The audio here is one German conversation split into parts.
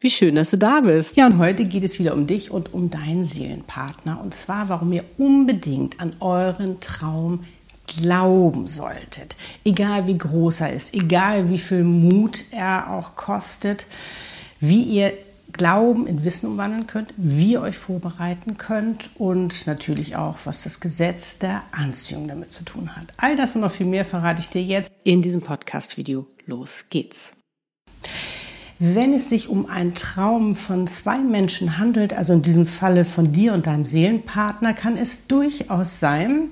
Wie schön, dass du da bist. Ja, und heute geht es wieder um dich und um deinen Seelenpartner. Und zwar, warum ihr unbedingt an euren Traum glauben solltet. Egal wie groß er ist, egal wie viel Mut er auch kostet, wie ihr Glauben in Wissen umwandeln könnt, wie ihr euch vorbereiten könnt und natürlich auch, was das Gesetz der Anziehung damit zu tun hat. All das und noch viel mehr verrate ich dir jetzt in diesem Podcast-Video. Los geht's. Wenn es sich um einen Traum von zwei Menschen handelt, also in diesem Falle von dir und deinem Seelenpartner, kann es durchaus sein,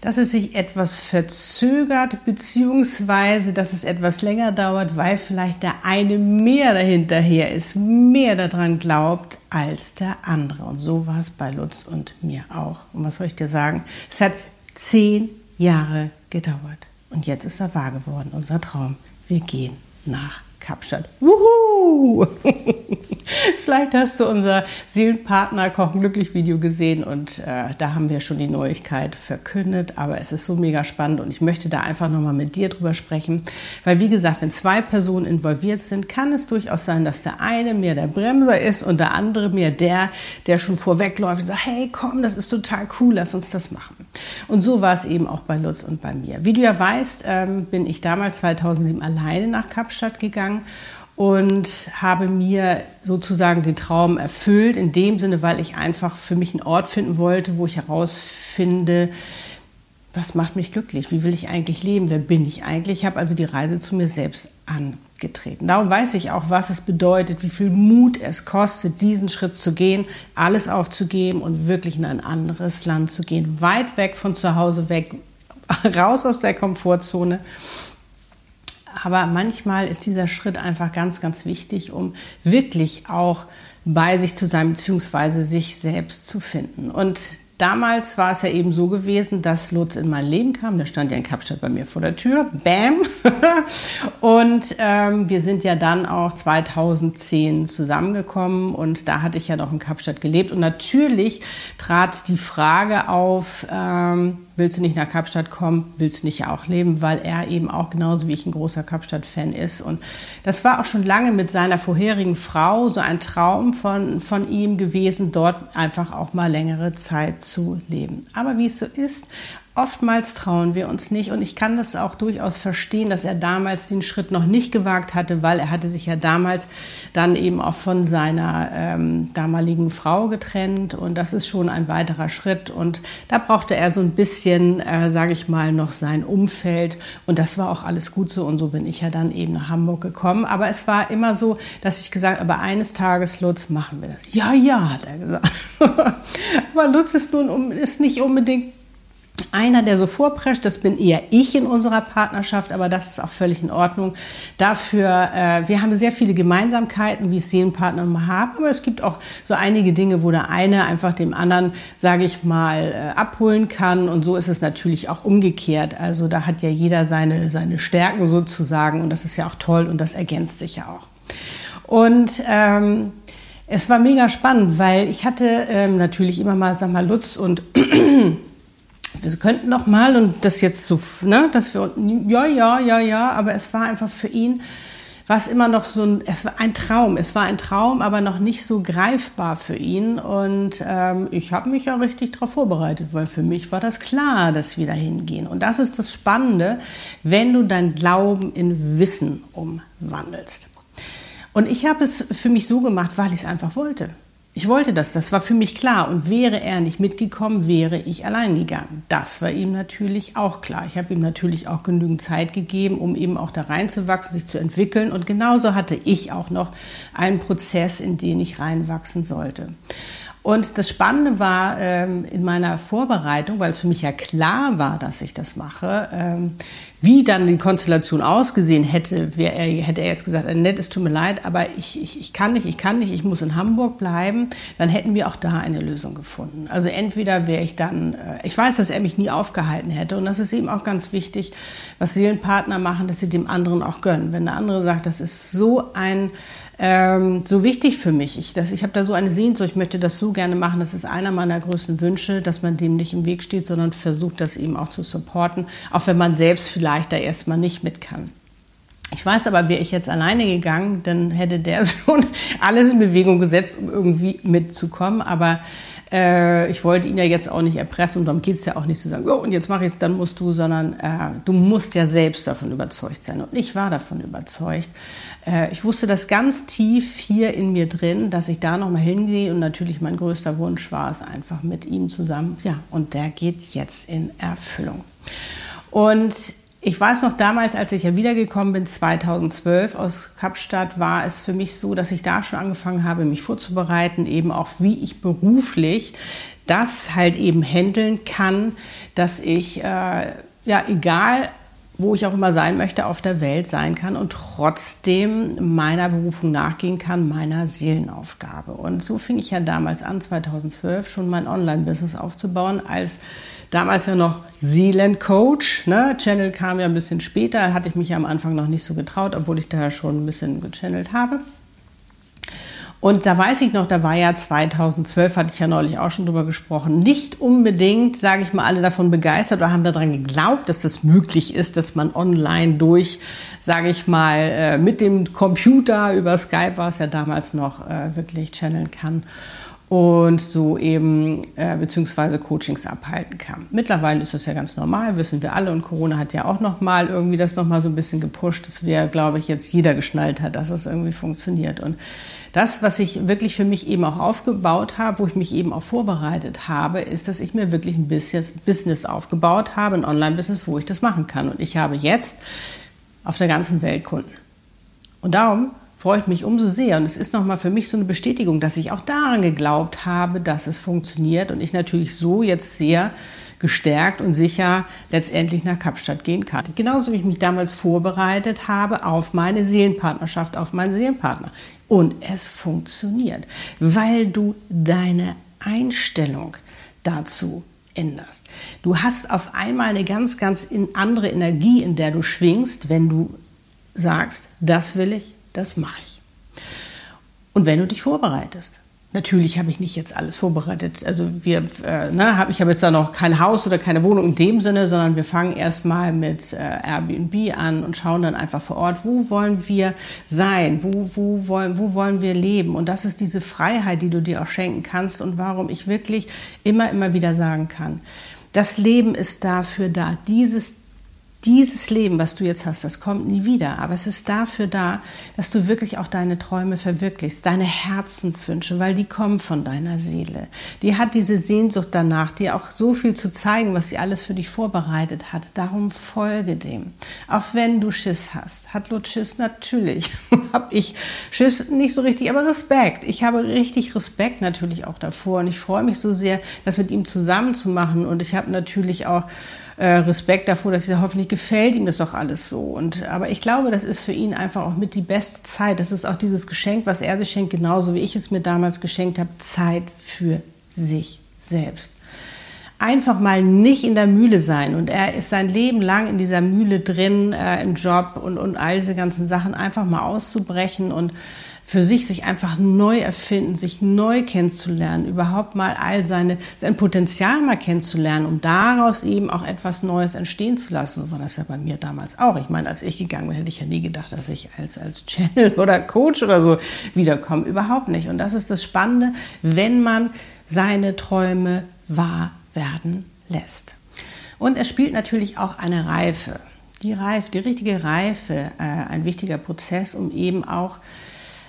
dass es sich etwas verzögert, beziehungsweise dass es etwas länger dauert, weil vielleicht der eine mehr dahinterher ist, mehr daran glaubt als der andere. Und so war es bei Lutz und mir auch. Und was soll ich dir sagen? Es hat zehn Jahre gedauert. Und jetzt ist er wahr geworden, unser Traum. Wir gehen nach Kapstadt. Wuhu! Vielleicht hast du unser Seelenpartner Kochen glücklich Video gesehen und äh, da haben wir schon die Neuigkeit verkündet, aber es ist so mega spannend und ich möchte da einfach nochmal mit dir drüber sprechen, weil wie gesagt, wenn zwei Personen involviert sind, kann es durchaus sein, dass der eine mehr der Bremser ist und der andere mehr der, der schon vorwegläuft und sagt, hey komm, das ist total cool, lass uns das machen. Und so war es eben auch bei Lutz und bei mir. Wie du ja weißt, ähm, bin ich damals 2007 alleine nach Kapstadt gegangen und habe mir sozusagen den Traum erfüllt, in dem Sinne, weil ich einfach für mich einen Ort finden wollte, wo ich herausfinde, was macht mich glücklich, wie will ich eigentlich leben, wer bin ich eigentlich. Ich habe also die Reise zu mir selbst angetreten. Darum weiß ich auch, was es bedeutet, wie viel Mut es kostet, diesen Schritt zu gehen, alles aufzugeben und wirklich in ein anderes Land zu gehen, weit weg von zu Hause weg, raus aus der Komfortzone aber manchmal ist dieser Schritt einfach ganz, ganz wichtig, um wirklich auch bei sich zu sein, beziehungsweise sich selbst zu finden. Und Damals war es ja eben so gewesen, dass Lutz in mein Leben kam. Der stand ja in Kapstadt bei mir vor der Tür. Bam! und ähm, wir sind ja dann auch 2010 zusammengekommen und da hatte ich ja noch in Kapstadt gelebt. Und natürlich trat die Frage auf, ähm, willst du nicht nach Kapstadt kommen, willst du nicht auch leben, weil er eben auch genauso wie ich ein großer Kapstadt-Fan ist. Und das war auch schon lange mit seiner vorherigen Frau so ein Traum von, von ihm gewesen, dort einfach auch mal längere Zeit zu leben. Aber wie es so ist, Oftmals trauen wir uns nicht und ich kann das auch durchaus verstehen, dass er damals den Schritt noch nicht gewagt hatte, weil er hatte sich ja damals dann eben auch von seiner ähm, damaligen Frau getrennt und das ist schon ein weiterer Schritt und da brauchte er so ein bisschen, äh, sage ich mal, noch sein Umfeld und das war auch alles gut so und so bin ich ja dann eben nach Hamburg gekommen. Aber es war immer so, dass ich gesagt, aber eines Tages Lutz machen wir das. Ja, ja, hat er gesagt. aber Lutz ist nun ist nicht unbedingt einer, der so vorprescht, das bin eher ich in unserer Partnerschaft, aber das ist auch völlig in Ordnung. Dafür, äh, wir haben sehr viele Gemeinsamkeiten, wie es Seelenpartner immer haben, aber es gibt auch so einige Dinge, wo der eine einfach dem anderen, sage ich mal, äh, abholen kann und so ist es natürlich auch umgekehrt. Also da hat ja jeder seine, seine Stärken sozusagen und das ist ja auch toll und das ergänzt sich ja auch. Und ähm, es war mega spannend, weil ich hatte ähm, natürlich immer mal, sag mal, Lutz und wir könnten noch mal und das jetzt so, ne, dass wir, ja, ja, ja, ja, aber es war einfach für ihn, war es immer noch so ein, es war ein Traum, es war ein Traum, aber noch nicht so greifbar für ihn und ähm, ich habe mich ja richtig darauf vorbereitet, weil für mich war das klar, dass wir da hingehen und das ist das Spannende, wenn du dein Glauben in Wissen umwandelst. Und ich habe es für mich so gemacht, weil ich es einfach wollte. Ich wollte das, das war für mich klar. Und wäre er nicht mitgekommen, wäre ich allein gegangen. Das war ihm natürlich auch klar. Ich habe ihm natürlich auch genügend Zeit gegeben, um eben auch da reinzuwachsen, sich zu entwickeln. Und genauso hatte ich auch noch einen Prozess, in den ich reinwachsen sollte. Und das Spannende war ähm, in meiner Vorbereitung, weil es für mich ja klar war, dass ich das mache, ähm, Wie dann die Konstellation ausgesehen hätte, er, hätte er jetzt gesagt, nett, es tut mir leid, aber ich, ich, ich kann nicht, ich kann nicht, ich muss in Hamburg bleiben, dann hätten wir auch da eine Lösung gefunden. Also entweder wäre ich dann, äh, ich weiß, dass er mich nie aufgehalten hätte und das ist eben auch ganz wichtig, was Seelenpartner machen, dass sie dem anderen auch gönnen. Wenn der andere sagt, das ist so ein ähm, so wichtig für mich. Ich, ich habe da so eine Sehnsucht, ich möchte das so gerne machen. Das ist einer meiner größten Wünsche, dass man dem nicht im Weg steht, sondern versucht, das eben auch zu supporten, auch wenn man selbst vielleicht da erstmal nicht mit kann. Ich weiß aber, wäre ich jetzt alleine gegangen, dann hätte der schon alles in Bewegung gesetzt, um irgendwie mitzukommen. Aber äh, ich wollte ihn ja jetzt auch nicht erpressen und darum geht es ja auch nicht zu sagen, oh, und jetzt mache ich es, dann musst du, sondern äh, du musst ja selbst davon überzeugt sein. Und ich war davon überzeugt. Äh, ich wusste das ganz tief hier in mir drin, dass ich da nochmal hingehe und natürlich mein größter Wunsch war es einfach mit ihm zusammen. Ja, und der geht jetzt in Erfüllung. Und ich weiß noch damals, als ich ja wiedergekommen bin, 2012 aus Kapstadt, war es für mich so, dass ich da schon angefangen habe, mich vorzubereiten, eben auch wie ich beruflich das halt eben handeln kann, dass ich, äh, ja, egal wo ich auch immer sein möchte, auf der Welt sein kann und trotzdem meiner Berufung nachgehen kann, meiner Seelenaufgabe. Und so fing ich ja damals an, 2012 schon mein Online-Business aufzubauen, als damals ja noch Seelencoach. Ne? Channel kam ja ein bisschen später, hatte ich mich ja am Anfang noch nicht so getraut, obwohl ich da schon ein bisschen gechannelt habe. Und da weiß ich noch, da war ja 2012, hatte ich ja neulich auch schon drüber gesprochen, nicht unbedingt, sage ich mal, alle davon begeistert oder haben daran geglaubt, dass das möglich ist, dass man online durch, sage ich mal, äh, mit dem Computer über Skype war es ja damals noch, äh, wirklich channeln kann und so eben äh, beziehungsweise Coachings abhalten kann. Mittlerweile ist das ja ganz normal, wissen wir alle und Corona hat ja auch noch mal irgendwie das noch mal so ein bisschen gepusht, dass wir, glaube ich, jetzt jeder geschnallt hat, dass es irgendwie funktioniert und das, was ich wirklich für mich eben auch aufgebaut habe, wo ich mich eben auch vorbereitet habe, ist, dass ich mir wirklich ein bisschen Business aufgebaut habe, ein Online-Business, wo ich das machen kann. Und ich habe jetzt auf der ganzen Welt Kunden. Und darum freue ich mich umso sehr. Und es ist nochmal für mich so eine Bestätigung, dass ich auch daran geglaubt habe, dass es funktioniert und ich natürlich so jetzt sehr gestärkt und sicher letztendlich nach Kapstadt gehen kann. Genauso wie ich mich damals vorbereitet habe auf meine Seelenpartnerschaft, auf meinen Seelenpartner. Und es funktioniert, weil du deine Einstellung dazu änderst. Du hast auf einmal eine ganz, ganz andere Energie, in der du schwingst, wenn du sagst, das will ich, das mache ich. Und wenn du dich vorbereitest. Natürlich habe ich nicht jetzt alles vorbereitet. Also wir, äh, ne, hab, ich habe jetzt da noch kein Haus oder keine Wohnung in dem Sinne, sondern wir fangen erstmal mit äh, Airbnb an und schauen dann einfach vor Ort, wo wollen wir sein, wo, wo, wollen, wo wollen wir leben. Und das ist diese Freiheit, die du dir auch schenken kannst und warum ich wirklich immer, immer wieder sagen kann, das Leben ist dafür da, dieses dieses Leben, was du jetzt hast, das kommt nie wieder. Aber es ist dafür da, dass du wirklich auch deine Träume verwirklichst, deine Herzenswünsche, weil die kommen von deiner Seele. Die hat diese Sehnsucht danach, dir auch so viel zu zeigen, was sie alles für dich vorbereitet hat. Darum folge dem. Auch wenn du Schiss hast. Hat Lot Schiss? Natürlich. habe ich Schiss nicht so richtig, aber Respekt. Ich habe richtig Respekt natürlich auch davor und ich freue mich so sehr, das mit ihm zusammen zu machen. Und ich habe natürlich auch äh, Respekt davor, dass er hoffentlich gefällt ihm das doch alles so. Und, aber ich glaube, das ist für ihn einfach auch mit die beste Zeit. Das ist auch dieses Geschenk, was er sich schenkt, genauso wie ich es mir damals geschenkt habe, Zeit für sich selbst. Einfach mal nicht in der Mühle sein. Und er ist sein Leben lang in dieser Mühle drin, äh, im Job und, und all diese ganzen Sachen, einfach mal auszubrechen und für sich sich einfach neu erfinden, sich neu kennenzulernen, überhaupt mal all seine, sein Potenzial mal kennenzulernen, um daraus eben auch etwas Neues entstehen zu lassen. So war das ja bei mir damals auch. Ich meine, als ich gegangen bin, hätte ich ja nie gedacht, dass ich als, als Channel oder Coach oder so wiederkomme. Überhaupt nicht. Und das ist das Spannende, wenn man seine Träume wahr werden lässt. Und es spielt natürlich auch eine Reife. Die Reife, die richtige Reife, äh, ein wichtiger Prozess, um eben auch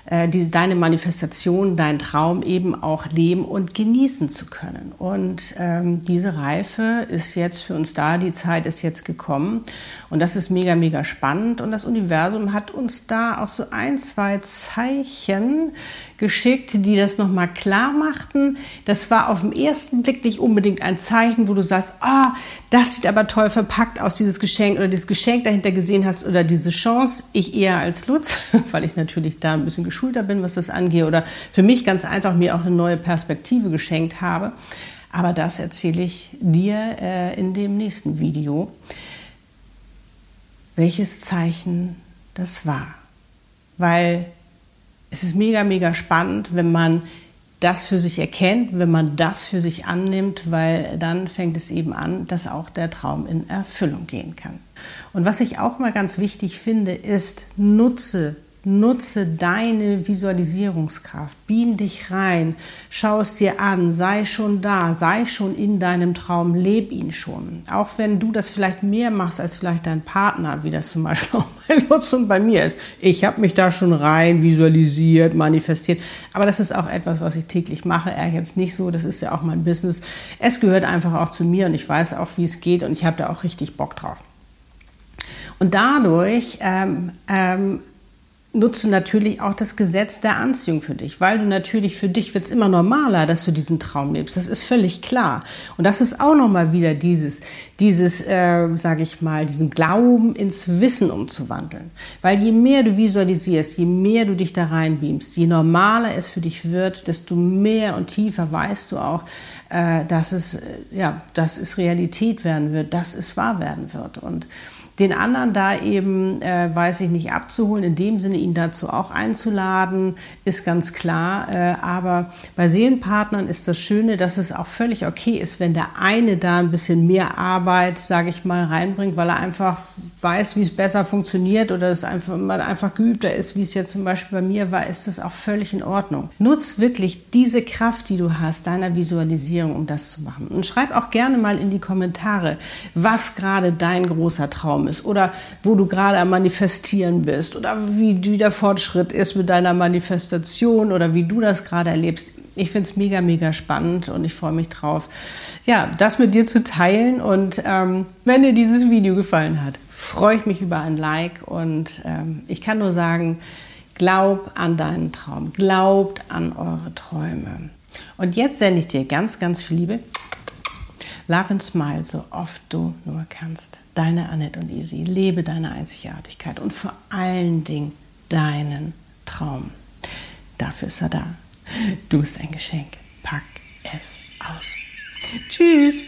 äh, die, deine Manifestation, dein Traum eben auch leben und genießen zu können. Und ähm, diese Reife ist jetzt für uns da, die Zeit ist jetzt gekommen und das ist mega, mega spannend und das Universum hat uns da auch so ein, zwei Zeichen geschickt, die das nochmal klar machten. Das war auf den ersten Blick nicht unbedingt ein Zeichen, wo du sagst, ah, oh, das sieht aber toll verpackt aus, dieses Geschenk oder dieses Geschenk dahinter gesehen hast oder diese Chance. Ich eher als Lutz, weil ich natürlich da ein bisschen geschulter bin, was das angeht oder für mich ganz einfach mir auch eine neue Perspektive geschenkt habe. Aber das erzähle ich dir äh, in dem nächsten Video, welches Zeichen das war. Weil es ist mega, mega spannend, wenn man das für sich erkennt, wenn man das für sich annimmt, weil dann fängt es eben an, dass auch der Traum in Erfüllung gehen kann. Und was ich auch mal ganz wichtig finde, ist, nutze Nutze deine Visualisierungskraft. Beam dich rein, schau es dir an, sei schon da, sei schon in deinem Traum, leb ihn schon. Auch wenn du das vielleicht mehr machst als vielleicht dein Partner, wie das zum Beispiel auch bei Lutz und bei mir ist. Ich habe mich da schon rein visualisiert, manifestiert. Aber das ist auch etwas, was ich täglich mache. Er jetzt nicht so, das ist ja auch mein Business. Es gehört einfach auch zu mir und ich weiß auch, wie es geht und ich habe da auch richtig Bock drauf. Und dadurch ähm, ähm, nutze natürlich auch das Gesetz der Anziehung für dich, weil du natürlich für dich wird es immer normaler, dass du diesen Traum lebst. Das ist völlig klar. Und das ist auch nochmal wieder dieses, dieses, äh, sage ich mal, diesen Glauben ins Wissen umzuwandeln. Weil je mehr du visualisierst, je mehr du dich da reinbeamst, je normaler es für dich wird, desto mehr und tiefer weißt du auch, äh, dass es, äh, ja, dass es Realität werden wird, dass es wahr werden wird. Und den anderen da eben, äh, weiß ich nicht, abzuholen, in dem Sinne ihn dazu auch einzuladen, ist ganz klar. Äh, aber bei Seelenpartnern ist das Schöne, dass es auch völlig okay ist, wenn der eine da ein bisschen mehr Arbeit, sage ich mal, reinbringt, weil er einfach weiß, wie es besser funktioniert oder es einfach, man einfach geübter ist, wie es jetzt zum Beispiel bei mir war, ist das auch völlig in Ordnung. Nutz wirklich diese Kraft, die du hast, deiner Visualisierung, um das zu machen. Und schreib auch gerne mal in die Kommentare, was gerade dein großer Traum ist oder wo du gerade am Manifestieren bist oder wie, wie der Fortschritt ist mit deiner Manifestation oder wie du das gerade erlebst. Ich finde es mega, mega spannend und ich freue mich drauf, ja, das mit dir zu teilen. Und ähm, wenn dir dieses Video gefallen hat, freue ich mich über ein Like und ähm, ich kann nur sagen, glaub an deinen Traum, glaubt an eure Träume. Und jetzt sende ich dir ganz, ganz viel Liebe. Love and Smile, so oft du nur kannst. Deine Annette und Easy. Lebe deine Einzigartigkeit und vor allen Dingen deinen Traum. Dafür ist er da. Du bist ein Geschenk. Pack es aus. Tschüss.